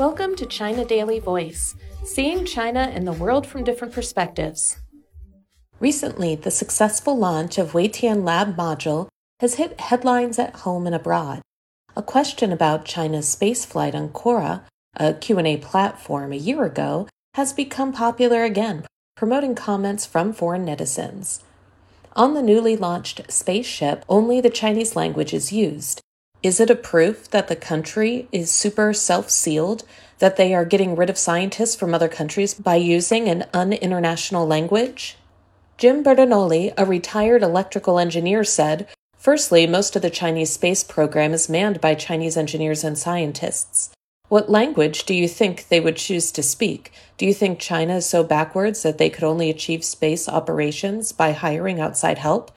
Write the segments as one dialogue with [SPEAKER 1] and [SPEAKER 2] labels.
[SPEAKER 1] Welcome to China Daily Voice, seeing China and the world from different perspectives. Recently, the successful launch of Wentian Lab module has hit headlines at home and abroad. A question about China's spaceflight on Quora, a Q&A platform a year ago, has become popular again, promoting comments from foreign netizens. On the newly launched spaceship, only the Chinese language is used. Is it a proof that the country is super self sealed, that they are getting rid of scientists from other countries by using an uninternational language? Jim Bertagnolli, a retired electrical engineer, said Firstly, most of the Chinese space program is manned by Chinese engineers and scientists. What language do you think they would choose to speak? Do you think China is so backwards that they could only achieve space operations by hiring outside help?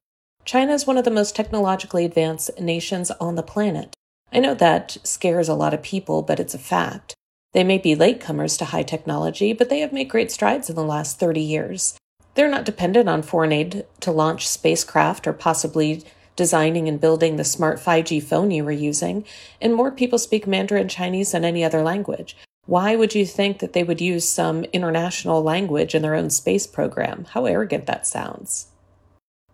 [SPEAKER 1] China is one of the most technologically advanced nations on the planet. I know that scares a lot of people, but it's a fact. They may be latecomers to high technology, but they have made great strides in the last 30 years. They're not dependent on foreign aid to launch spacecraft or possibly designing and building the smart 5G phone you were using, and more people speak Mandarin Chinese than any other language. Why would you think that they would use some international language in their own space program? How arrogant that sounds.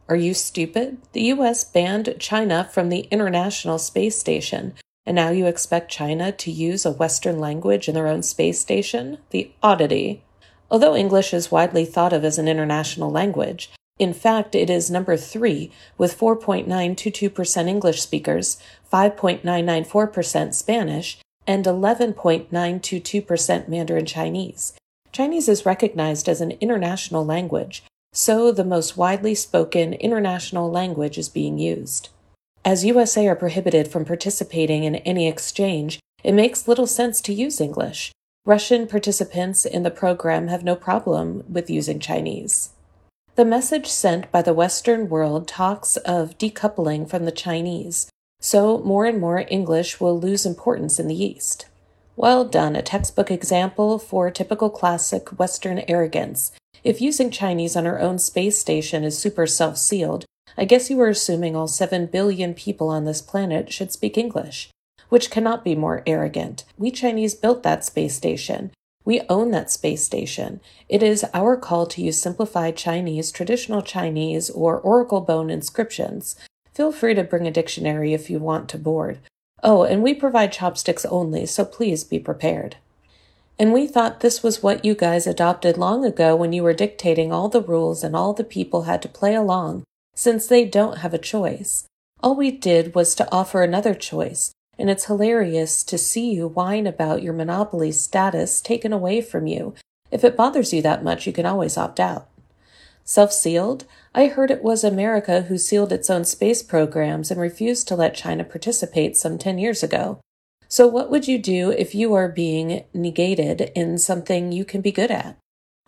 [SPEAKER 1] Are you stupid? The US banned China from the International Space Station, and now you expect China to use a Western language in their own space station? The oddity. Although English is widely thought of as an international language, in fact, it is number three, with 4.922% English speakers, 5.994% Spanish, and 11.922% Mandarin Chinese. Chinese is recognized as an international language, so the most widely spoken international language is being used. As USA are prohibited from participating in any exchange, it makes little sense to use English. Russian participants in the program have no problem with using Chinese. The message sent by the Western world talks of decoupling from the Chinese, so more and more English will lose importance in the East. Well done, a textbook example for typical classic Western arrogance. If using Chinese on our own space station is super self sealed, I guess you are assuming all 7 billion people on this planet should speak English, which cannot be more arrogant. We Chinese built that space station. We own that space station. It is our call to use simplified Chinese, traditional Chinese, or Oracle bone inscriptions. Feel free to bring a dictionary if you want to board. Oh, and we provide chopsticks only, so please be prepared. And we thought this was what you guys adopted long ago when you were dictating all the rules and all the people had to play along, since they don't have a choice. All we did was to offer another choice, and it's hilarious to see you whine about your monopoly status taken away from you. If it bothers you that much, you can always opt out. Self sealed? I heard it was America who sealed its own space programs and refused to let China participate some 10 years ago. So, what would you do if you are being negated in something you can be good at?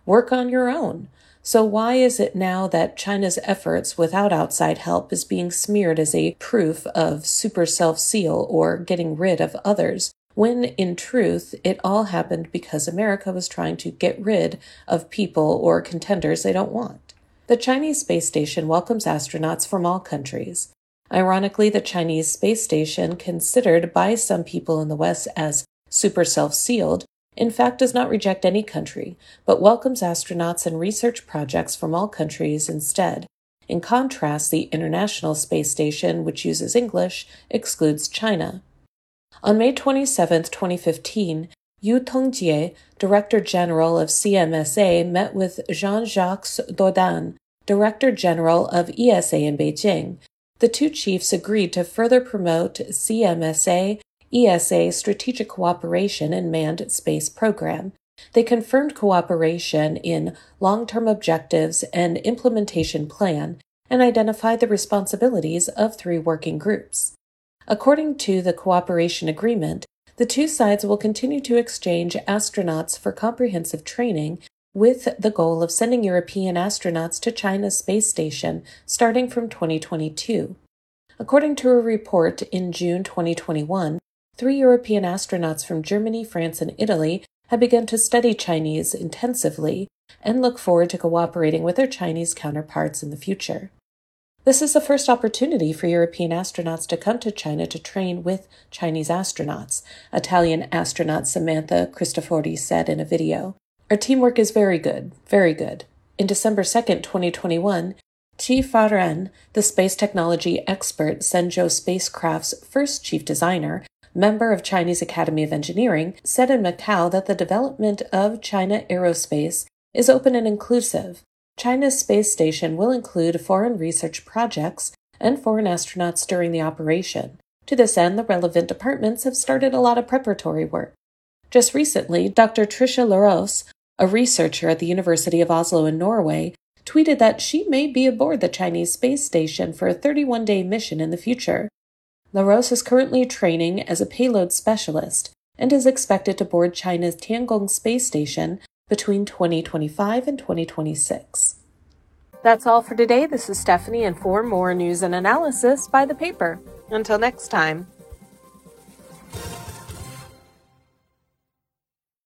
[SPEAKER 1] Work on your own. So, why is it now that China's efforts without outside help is being smeared as a proof of super self seal or getting rid of others, when in truth it all happened because America was trying to get rid of people or contenders they don't want? The Chinese space station welcomes astronauts from all countries. Ironically, the Chinese space station, considered by some people in the West as super self sealed, in fact does not reject any country, but welcomes astronauts and research projects from all countries instead. In contrast, the International Space Station, which uses English, excludes China. On May 27, 2015, Yu Tongjie, Director General of CMSA, met with Jean Jacques Dordain, Director General of ESA in Beijing. The two chiefs agreed to further promote CMSA ESA Strategic Cooperation in Manned Space Program. They confirmed cooperation in long term objectives and implementation plan and identified the responsibilities of three working groups. According to the cooperation agreement, the two sides will continue to exchange astronauts for comprehensive training with the goal of sending European astronauts to China's space station starting from 2022. According to a report in June 2021, three European astronauts from Germany, France, and Italy have begun to study Chinese intensively and look forward to cooperating with their Chinese counterparts in the future. This is the first opportunity for European astronauts to come to China to train with Chinese astronauts, Italian astronaut Samantha Cristoforetti said in a video. Our teamwork is very good, very good. In December 2nd, 2021, Qi Faren, the space technology expert Shenzhou spacecraft's first chief designer, member of Chinese Academy of Engineering, said in Macau that the development of China Aerospace is open and inclusive. China's space station will include foreign research projects and foreign astronauts during the operation. To this end, the relevant departments have started a lot of preparatory work. Just recently, Dr. Tricia Larose, a researcher at the University of Oslo in Norway, tweeted that she may be aboard the Chinese space station for a 31 day mission in the future. Larose is currently training as a payload specialist and is expected to board China's Tiangong space station between 2025 and 2026. That's all for today. This is Stephanie, and for more news and analysis, by the paper. Until next time.